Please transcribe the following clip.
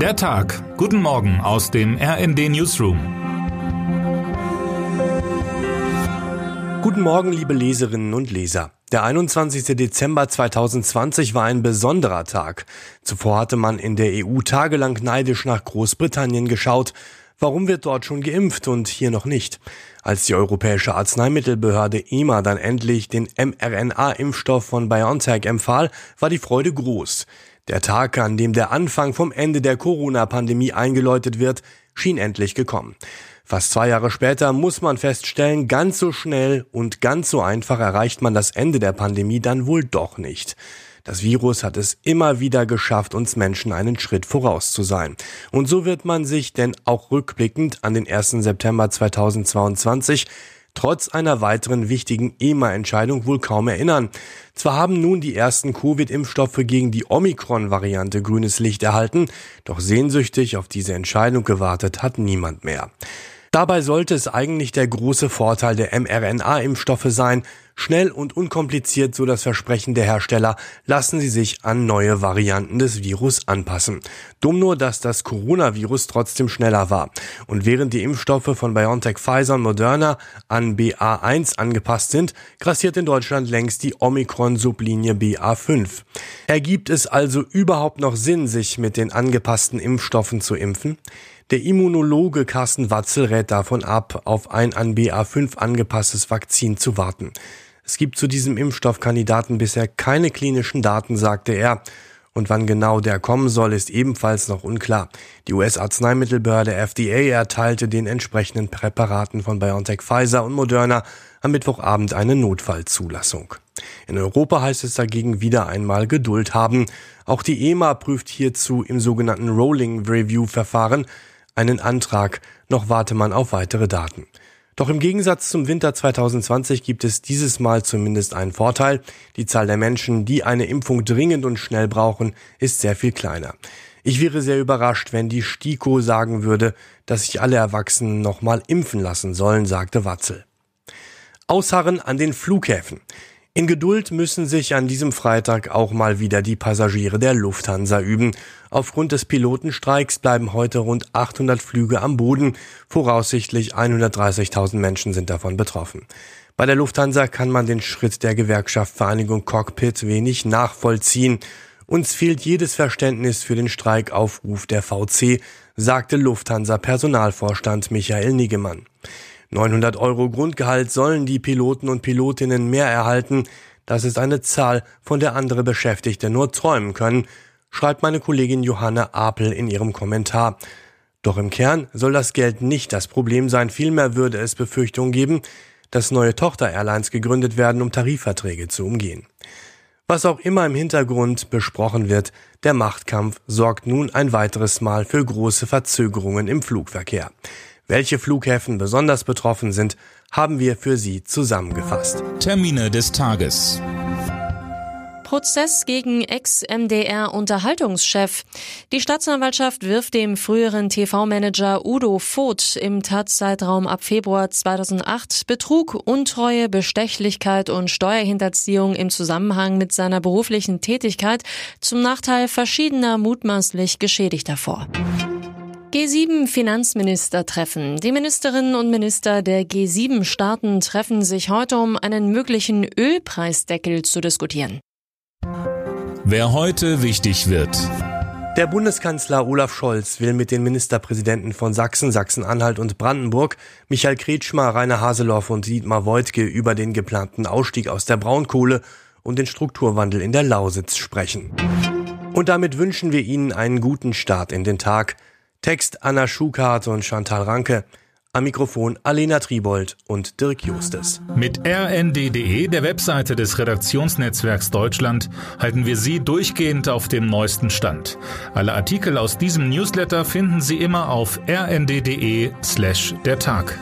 Der Tag. Guten Morgen aus dem RND Newsroom. Guten Morgen, liebe Leserinnen und Leser. Der 21. Dezember 2020 war ein besonderer Tag. Zuvor hatte man in der EU tagelang neidisch nach Großbritannien geschaut. Warum wird dort schon geimpft und hier noch nicht? Als die Europäische Arzneimittelbehörde EMA dann endlich den mRNA-Impfstoff von BioNTech empfahl, war die Freude groß. Der Tag, an dem der Anfang vom Ende der Corona-Pandemie eingeläutet wird, schien endlich gekommen. Fast zwei Jahre später muss man feststellen, ganz so schnell und ganz so einfach erreicht man das Ende der Pandemie dann wohl doch nicht. Das Virus hat es immer wieder geschafft, uns Menschen einen Schritt voraus zu sein. Und so wird man sich denn auch rückblickend an den 1. September 2022 trotz einer weiteren wichtigen EMA-Entscheidung wohl kaum erinnern. Zwar haben nun die ersten Covid-Impfstoffe gegen die Omikron-Variante grünes Licht erhalten, doch sehnsüchtig auf diese Entscheidung gewartet hat niemand mehr. Dabei sollte es eigentlich der große Vorteil der mRNA-Impfstoffe sein, schnell und unkompliziert, so das Versprechen der Hersteller, lassen sie sich an neue Varianten des Virus anpassen. Dumm nur, dass das Coronavirus trotzdem schneller war. Und während die Impfstoffe von BioNTech, Pfizer und Moderna an BA1 angepasst sind, grassiert in Deutschland längst die Omikron-Sublinie BA5. Ergibt es also überhaupt noch Sinn, sich mit den angepassten Impfstoffen zu impfen? Der Immunologe Carsten Watzel rät davon ab, auf ein an BA5 angepasstes Vakzin zu warten. Es gibt zu diesem Impfstoffkandidaten bisher keine klinischen Daten, sagte er. Und wann genau der kommen soll, ist ebenfalls noch unklar. Die US-Arzneimittelbehörde FDA erteilte den entsprechenden Präparaten von BioNTech Pfizer und Moderna am Mittwochabend eine Notfallzulassung. In Europa heißt es dagegen wieder einmal Geduld haben. Auch die EMA prüft hierzu im sogenannten Rolling Review Verfahren einen Antrag, noch warte man auf weitere Daten. Doch im Gegensatz zum Winter 2020 gibt es dieses Mal zumindest einen Vorteil. Die Zahl der Menschen, die eine Impfung dringend und schnell brauchen, ist sehr viel kleiner. Ich wäre sehr überrascht, wenn die STIKO sagen würde, dass sich alle Erwachsenen nochmal impfen lassen sollen, sagte Watzel. Ausharren an den Flughäfen. In Geduld müssen sich an diesem Freitag auch mal wieder die Passagiere der Lufthansa üben. Aufgrund des Pilotenstreiks bleiben heute rund 800 Flüge am Boden. Voraussichtlich 130.000 Menschen sind davon betroffen. Bei der Lufthansa kann man den Schritt der Gewerkschaft Vereinigung Cockpit wenig nachvollziehen. Uns fehlt jedes Verständnis für den Streikaufruf der VC, sagte Lufthansa Personalvorstand Michael Niggemann. 900 Euro Grundgehalt sollen die Piloten und Pilotinnen mehr erhalten. Das ist eine Zahl, von der andere Beschäftigte nur träumen können, schreibt meine Kollegin Johanna Apel in ihrem Kommentar. Doch im Kern soll das Geld nicht das Problem sein, vielmehr würde es Befürchtungen geben, dass neue Tochter-Airlines gegründet werden, um Tarifverträge zu umgehen. Was auch immer im Hintergrund besprochen wird, der Machtkampf sorgt nun ein weiteres Mal für große Verzögerungen im Flugverkehr. Welche Flughäfen besonders betroffen sind, haben wir für Sie zusammengefasst. Termine des Tages. Prozess gegen Ex-MDR-Unterhaltungschef. Die Staatsanwaltschaft wirft dem früheren TV-Manager Udo Voth im Tatzeitraum ab Februar 2008 Betrug, Untreue, Bestechlichkeit und Steuerhinterziehung im Zusammenhang mit seiner beruflichen Tätigkeit zum Nachteil verschiedener mutmaßlich Geschädigter vor. G7-Finanzminister treffen. Die Ministerinnen und Minister der G7-Staaten treffen sich heute, um einen möglichen Ölpreisdeckel zu diskutieren. Wer heute wichtig wird. Der Bundeskanzler Olaf Scholz will mit den Ministerpräsidenten von Sachsen, Sachsen-Anhalt und Brandenburg, Michael Kretschmer, Rainer Haseloff und Dietmar Woidke über den geplanten Ausstieg aus der Braunkohle und den Strukturwandel in der Lausitz sprechen. Und damit wünschen wir Ihnen einen guten Start in den Tag. Text Anna Schukart und Chantal Ranke. Am Mikrofon Alena Tribold und Dirk Justes. Mit rnd.de, der Webseite des Redaktionsnetzwerks Deutschland, halten wir Sie durchgehend auf dem neuesten Stand. Alle Artikel aus diesem Newsletter finden Sie immer auf rnd.de slash der Tag.